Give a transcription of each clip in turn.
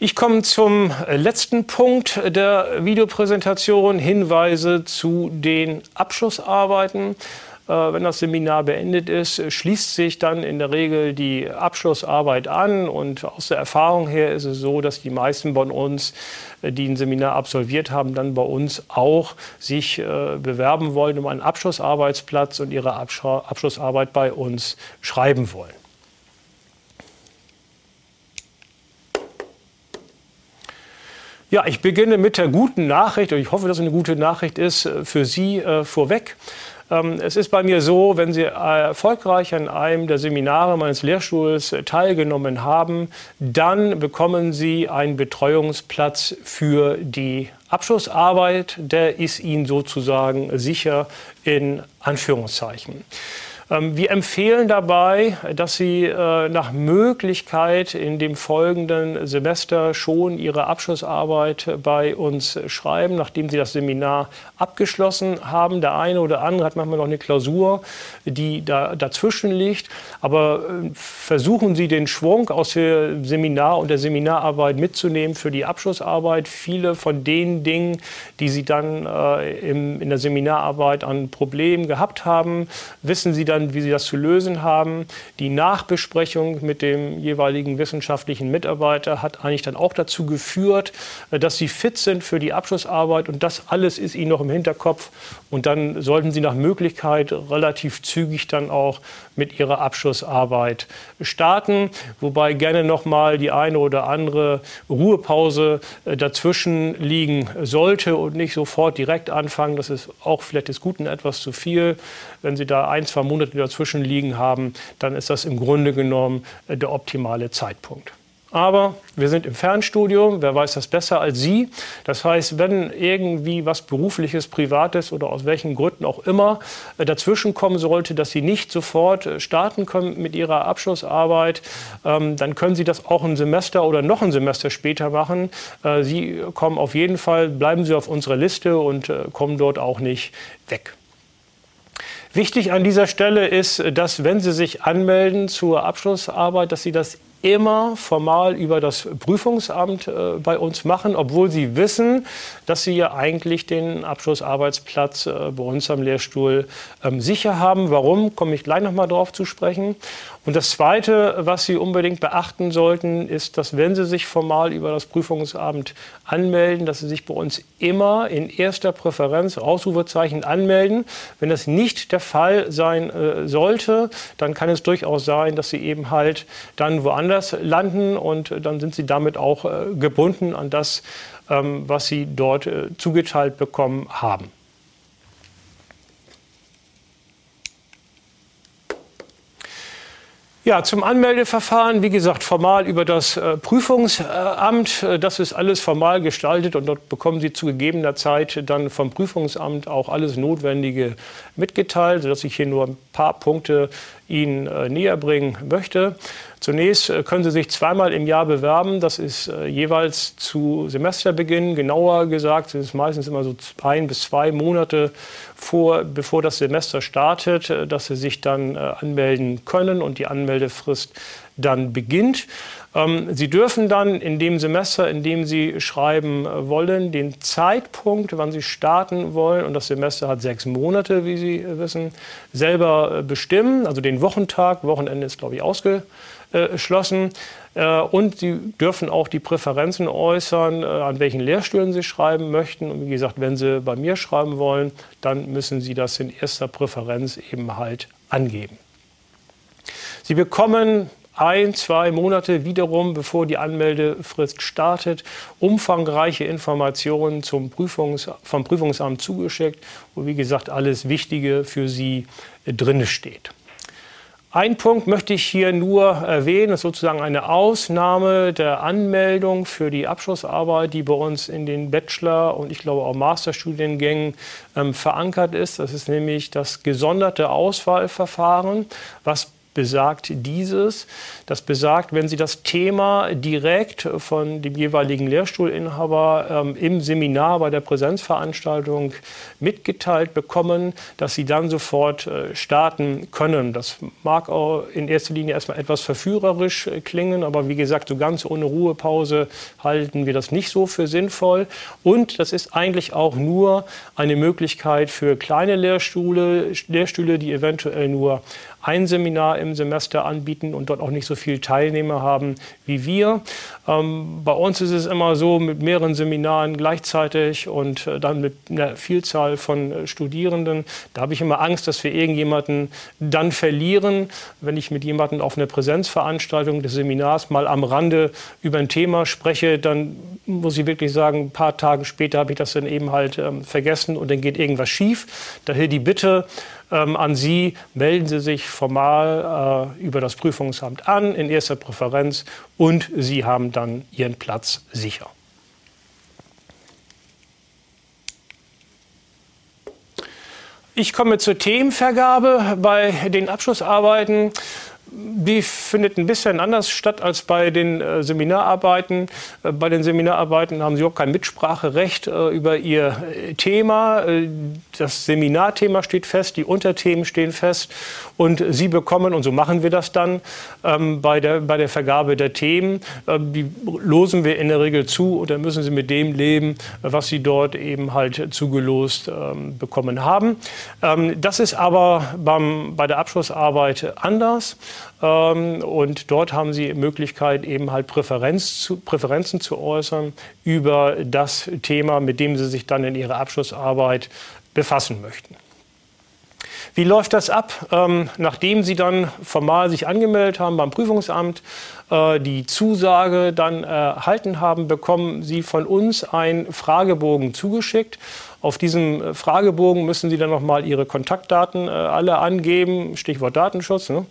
Ich komme zum letzten Punkt der Videopräsentation, Hinweise zu den Abschlussarbeiten. Äh, wenn das Seminar beendet ist, schließt sich dann in der Regel die Abschlussarbeit an. Und aus der Erfahrung her ist es so, dass die meisten von uns, äh, die ein Seminar absolviert haben, dann bei uns auch sich äh, bewerben wollen um einen Abschlussarbeitsplatz und ihre Abschlussarbeit bei uns schreiben wollen. Ja, ich beginne mit der guten Nachricht und ich hoffe, dass es eine gute Nachricht ist äh, für Sie äh, vorweg. Ähm, es ist bei mir so, wenn Sie erfolgreich an einem der Seminare meines Lehrstuhls äh, teilgenommen haben, dann bekommen Sie einen Betreuungsplatz für die Abschlussarbeit. Der ist Ihnen sozusagen sicher in Anführungszeichen. Ähm, wir empfehlen dabei, dass Sie äh, nach Möglichkeit in dem folgenden Semester schon Ihre Abschlussarbeit bei uns schreiben, nachdem Sie das Seminar abgeschlossen haben. Der eine oder andere hat manchmal noch eine Klausur, die da dazwischen liegt. Aber äh, versuchen Sie den Schwung aus dem Seminar und der Seminararbeit mitzunehmen für die Abschlussarbeit. Viele von den Dingen, die Sie dann äh, in der Seminararbeit an Problemen gehabt haben, wissen Sie dann dann, wie sie das zu lösen haben. Die Nachbesprechung mit dem jeweiligen wissenschaftlichen Mitarbeiter hat eigentlich dann auch dazu geführt, äh, dass sie fit sind für die Abschlussarbeit und das alles ist ihnen noch im Hinterkopf. Und dann sollten sie nach Möglichkeit relativ zügig dann auch mit ihrer Abschlussarbeit starten, wobei gerne noch mal die eine oder andere Ruhepause äh, dazwischen liegen sollte und nicht sofort direkt anfangen. Das ist auch vielleicht des Guten etwas zu viel. Wenn Sie da ein, zwei Monate dazwischen liegen haben, dann ist das im Grunde genommen äh, der optimale Zeitpunkt. Aber wir sind im Fernstudium, wer weiß das besser als Sie. Das heißt, wenn irgendwie was berufliches, privates oder aus welchen Gründen auch immer äh, dazwischen kommen sollte, dass Sie nicht sofort äh, starten können mit Ihrer Abschlussarbeit, ähm, dann können Sie das auch ein Semester oder noch ein Semester später machen. Sie kommen auf jeden Fall, bleiben Sie auf unserer Liste und kommen dort auch nicht weg. Wichtig an dieser Stelle ist, dass wenn Sie sich anmelden zur Abschlussarbeit, dass Sie das immer formal über das Prüfungsamt äh, bei uns machen, obwohl sie wissen, dass sie ja eigentlich den Abschlussarbeitsplatz äh, bei uns am Lehrstuhl ähm, sicher haben. Warum, komme ich gleich noch mal drauf zu sprechen. Und das Zweite, was Sie unbedingt beachten sollten, ist, dass wenn Sie sich formal über das Prüfungsamt anmelden, dass Sie sich bei uns immer in erster Präferenz Ausrufezeichen anmelden. Wenn das nicht der Fall sein äh, sollte, dann kann es durchaus sein, dass Sie eben halt dann woanders landen und dann sind sie damit auch äh, gebunden an das, ähm, was sie dort äh, zugeteilt bekommen haben. Ja, zum Anmeldeverfahren, wie gesagt, formal über das äh, Prüfungsamt. Äh, das ist alles formal gestaltet und dort bekommen Sie zu gegebener Zeit dann vom Prüfungsamt auch alles Notwendige mitgeteilt, sodass ich hier nur ein paar Punkte Ihnen äh, näher bringen möchte. Zunächst äh, können Sie sich zweimal im Jahr bewerben. Das ist äh, jeweils zu Semesterbeginn. Genauer gesagt, es ist meistens immer so ein bis zwei Monate vor, bevor das Semester startet, äh, dass Sie sich dann anmelden können und die Anmeldefrist dann beginnt. Ähm, Sie dürfen dann in dem Semester, in dem Sie schreiben wollen, den Zeitpunkt, wann Sie starten wollen, und das Semester hat sechs Monate, wie Sie wissen, selber bestimmen. Also den Wochentag, Wochenende ist, glaube ich, ausgeschlossen. Und Sie dürfen auch die Präferenzen äußern, an welchen Lehrstühlen Sie schreiben möchten. Und wie gesagt, wenn Sie bei mir schreiben wollen, dann müssen Sie das in erster Präferenz eben halt angeben. Sie bekommen ein, zwei Monate wiederum, bevor die Anmeldefrist startet, umfangreiche Informationen zum Prüfungs-, vom Prüfungsamt zugeschickt, wo wie gesagt alles Wichtige für Sie drin steht. Ein Punkt möchte ich hier nur erwähnen, das ist sozusagen eine Ausnahme der Anmeldung für die Abschlussarbeit, die bei uns in den Bachelor- und ich glaube auch Masterstudiengängen ähm, verankert ist. Das ist nämlich das gesonderte Auswahlverfahren, was besagt dieses. Das besagt, wenn Sie das Thema direkt von dem jeweiligen Lehrstuhlinhaber ähm, im Seminar bei der Präsenzveranstaltung mitgeteilt bekommen, dass Sie dann sofort äh, starten können. Das mag auch in erster Linie erstmal etwas verführerisch äh, klingen, aber wie gesagt, so ganz ohne Ruhepause halten wir das nicht so für sinnvoll. Und das ist eigentlich auch nur eine Möglichkeit für kleine Lehrstühle, Lehrstühle, die eventuell nur ein Seminar im Semester anbieten und dort auch nicht so viele Teilnehmer haben wie wir. Ähm, bei uns ist es immer so mit mehreren Seminaren gleichzeitig und äh, dann mit einer Vielzahl von äh, Studierenden. Da habe ich immer Angst, dass wir irgendjemanden dann verlieren, wenn ich mit jemandem auf einer Präsenzveranstaltung des Seminars mal am Rande über ein Thema spreche, dann muss ich wirklich sagen, ein paar Tage später habe ich das dann eben halt ähm, vergessen und dann geht irgendwas schief. Daher die Bitte, ähm, an Sie, melden Sie sich formal äh, über das Prüfungsamt an in erster Präferenz und Sie haben dann Ihren Platz sicher. Ich komme zur Themenvergabe bei den Abschlussarbeiten. Die findet ein bisschen anders statt als bei den äh, Seminararbeiten. Äh, bei den Seminararbeiten haben Sie auch kein Mitspracherecht äh, über Ihr Thema. Das Seminarthema steht fest, die Unterthemen stehen fest und Sie bekommen, und so machen wir das dann, ähm, bei, der, bei der Vergabe der Themen, die losen wir in der Regel zu und dann müssen Sie mit dem leben, was Sie dort eben halt zugelost ähm, bekommen haben. Ähm, das ist aber beim, bei der Abschlussarbeit anders. Ähm, und dort haben Sie Möglichkeit, eben halt Präferenz zu, Präferenzen zu äußern über das Thema, mit dem Sie sich dann in Ihrer Abschlussarbeit befassen möchten. Wie läuft das ab? Ähm, nachdem Sie dann formal sich angemeldet haben beim Prüfungsamt, äh, die Zusage dann erhalten haben, bekommen Sie von uns einen Fragebogen zugeschickt. Auf diesem äh, Fragebogen müssen Sie dann nochmal Ihre Kontaktdaten äh, alle angeben, Stichwort Datenschutz. Ne?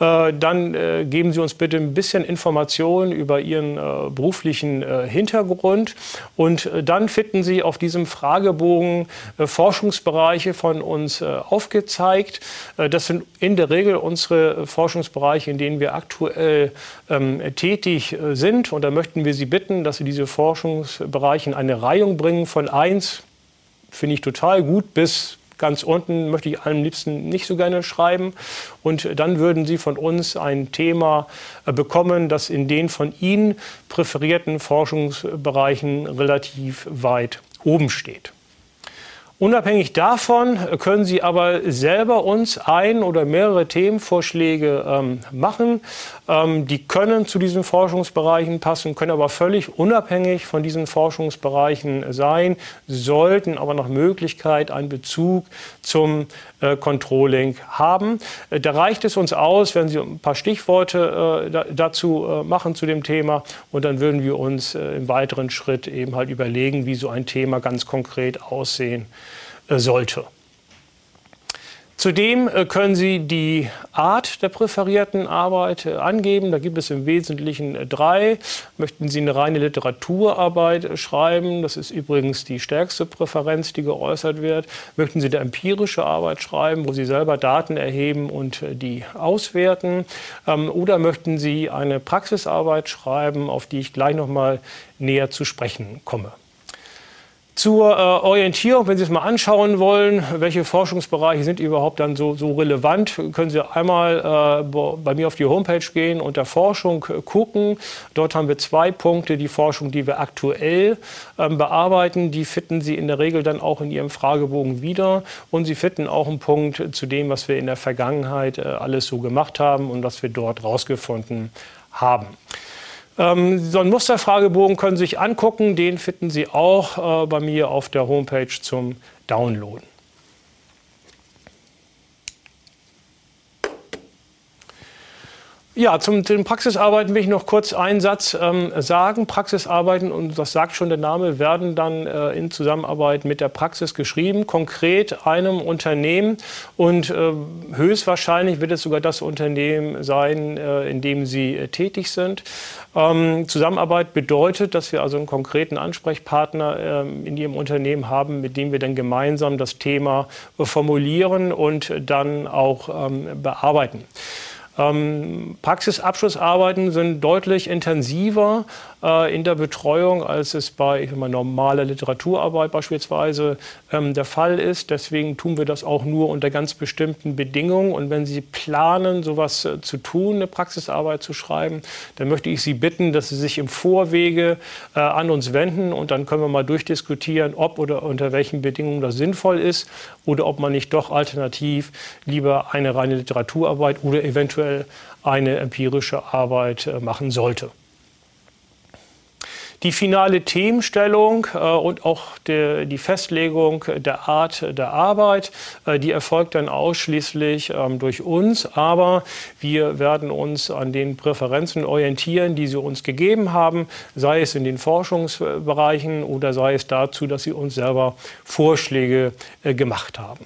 Äh, dann geben Sie uns bitte ein bisschen Informationen über Ihren beruflichen Hintergrund und dann finden Sie auf diesem Fragebogen Forschungsbereiche von uns aufgezeigt. das sind in der Regel unsere Forschungsbereiche, in denen wir aktuell ähm, tätig sind. Und da möchten wir Sie bitten, dass Sie diese Forschungsbereiche in eine Reihung bringen von 1 finde ich total gut, bis ganz unten möchte ich am liebsten nicht so gerne schreiben. Und dann würden Sie von uns ein Thema äh, bekommen, das in den von Ihnen präferierten Forschungsbereichen relativ weit oben steht. Unabhängig davon können Sie aber selber uns ein oder mehrere Themenvorschläge ähm, machen. Ähm, die können zu diesen Forschungsbereichen passen, können aber völlig unabhängig von diesen Forschungsbereichen sein, sollten aber nach Möglichkeit einen Bezug zum äh, Controlling haben. Äh, da reicht es uns aus, wenn Sie ein paar Stichworte äh, da, dazu äh, machen zu dem Thema und dann würden wir uns äh, im weiteren Schritt eben halt überlegen, wie so ein Thema ganz konkret aussehen sollte. Zudem äh, können Sie die Art der präferierten Arbeit äh, angeben. Da gibt es im Wesentlichen drei. Möchten Sie eine reine Literaturarbeit schreiben? Das ist übrigens die stärkste Präferenz, die geäußert wird. Möchten Sie eine empirische Arbeit schreiben, wo Sie selber Daten erheben und die auswerten? Ähm, oder möchten Sie eine Praxisarbeit schreiben, auf die ich gleich noch mal näher zu sprechen komme? Zur äh, Orientierung, wenn Sie es mal anschauen wollen, welche Forschungsbereiche sind überhaupt dann so, so relevant, können Sie einmal äh, bei mir auf die Homepage gehen, unter Forschung äh, gucken. Dort haben wir zwei Punkte. Die Forschung, die wir aktuell ähm, bearbeiten, die finden Sie in der Regel dann auch in Ihrem Fragebogen wieder. Und Sie finden auch einen Punkt zu dem, was wir in der Vergangenheit äh, alles so gemacht haben und was wir dort rausgefunden haben. Ähm, so einen Musterfragebogen können Sie sich angucken. Den finden Sie auch äh, bei mir auf der Homepage zum Downloaden. Ja, zum, den Praxisarbeiten will ich noch kurz einen Satz ähm, sagen. Praxisarbeiten, und das sagt schon der Name, werden dann äh, in Zusammenarbeit mit der Praxis geschrieben, konkret einem Unternehmen. Und äh, höchstwahrscheinlich wird es sogar das Unternehmen sein, äh, in dem Sie äh, tätig sind. Ähm, Zusammenarbeit bedeutet, dass wir also einen konkreten Ansprechpartner ähm, in Ihrem Unternehmen haben, mit dem wir dann gemeinsam das Thema formulieren und dann auch ähm, bearbeiten. Ähm, Praxisabschlussarbeiten sind deutlich intensiver äh, in der Betreuung, als es bei ich mal, normaler Literaturarbeit beispielsweise ähm, der Fall ist. Deswegen tun wir das auch nur unter ganz bestimmten Bedingungen. Und wenn Sie planen, sowas äh, zu tun, eine Praxisarbeit zu schreiben, dann möchte ich Sie bitten, dass Sie sich im Vorwege äh, an uns wenden und dann können wir mal durchdiskutieren, ob oder unter welchen Bedingungen das sinnvoll ist oder ob man nicht doch alternativ lieber eine reine Literaturarbeit oder eventuell eine empirische Arbeit äh, machen sollte. Die finale Themenstellung äh, und auch der, die Festlegung der Art der Arbeit, äh, die erfolgt dann ausschließlich ähm, durch uns. Aber wir werden uns an den Präferenzen orientieren, die Sie uns gegeben haben, sei es in den Forschungsbereichen oder sei es dazu, dass Sie uns selber Vorschläge äh, gemacht haben.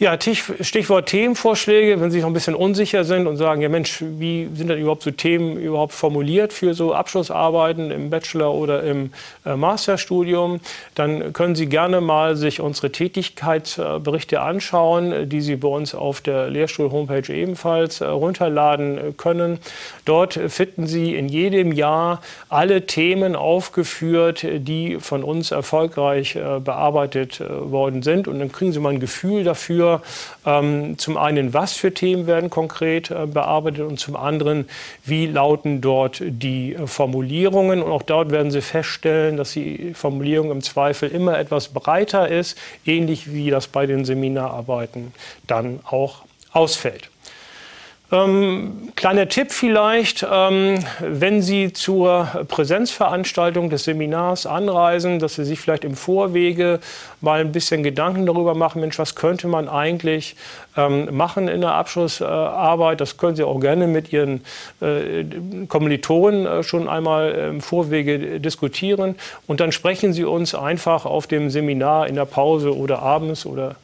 Ja, Stichwort Themenvorschläge, wenn Sie noch ein bisschen unsicher sind und sagen, ja Mensch, wie sind denn überhaupt so Themen überhaupt formuliert für so Abschlussarbeiten im Bachelor oder im äh, Masterstudium, dann können Sie gerne mal sich unsere Tätigkeitsberichte anschauen, die Sie bei uns auf der Lehrstuhl-Homepage ebenfalls äh, runterladen können. Dort finden Sie in jedem Jahr alle Themen aufgeführt, die von uns erfolgreich äh, bearbeitet worden sind. Und dann kriegen Sie mal ein Gefühl dafür, für ähm, zum einen, was für Themen werden konkret äh, bearbeitet und zum anderen, wie lauten dort die äh, Formulierungen. Und auch dort werden Sie feststellen, dass die Formulierung im Zweifel immer etwas breiter ist, ähnlich wie das bei den Seminararbeiten dann auch ausfällt. Ähm, kleiner Tipp vielleicht, ähm, wenn Sie zur Präsenzveranstaltung des Seminars anreisen, dass Sie sich vielleicht im Vorwege mal ein bisschen Gedanken darüber machen, Mensch, was könnte man eigentlich ähm, machen in der Abschlussarbeit. Das können Sie auch gerne mit Ihren äh, Kommilitonen äh, schon einmal im Vorwege diskutieren. Und dann sprechen Sie uns einfach auf dem Seminar in der Pause oder abends oder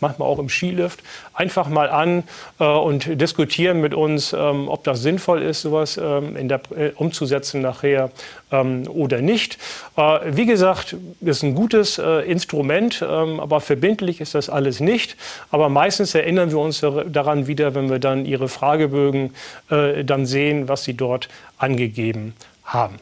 manchmal auch im Skilift, einfach mal an äh, und diskutieren mit uns, ähm, ob das sinnvoll ist, sowas ähm, der, äh, umzusetzen nachher ähm, oder nicht. Äh, wie gesagt, ist ein gutes äh, Instrument, ähm, aber verbindlich ist das alles nicht. Aber meistens erinnern wir uns daran wieder, wenn wir dann Ihre Fragebögen äh, dann sehen, was Sie dort angegeben haben.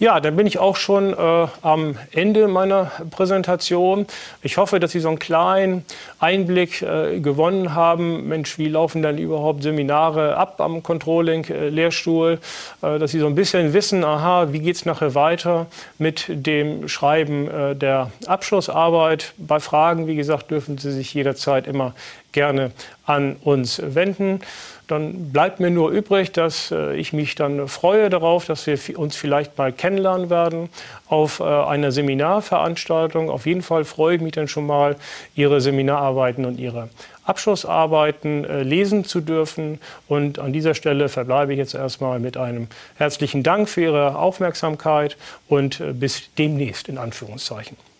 Ja, dann bin ich auch schon äh, am Ende meiner Präsentation. Ich hoffe, dass Sie so einen kleinen Einblick äh, gewonnen haben. Mensch, wie laufen dann überhaupt Seminare ab am Controlling-Lehrstuhl? Äh, dass Sie so ein bisschen wissen, aha, wie geht es nachher weiter mit dem Schreiben äh, der Abschlussarbeit. Bei Fragen, wie gesagt, dürfen Sie sich jederzeit immer gerne an uns wenden. Dann bleibt mir nur übrig, dass äh, ich mich dann freue darauf, dass wir uns vielleicht mal kennenlernen werden auf äh, einer Seminarveranstaltung. Auf jeden Fall freue ich mich dann schon mal, Ihre Seminararbeiten und Ihre Abschlussarbeiten äh, lesen zu dürfen. Und an dieser Stelle verbleibe ich jetzt erstmal mit einem herzlichen Dank für Ihre Aufmerksamkeit und bis demnächst in Anführungszeichen.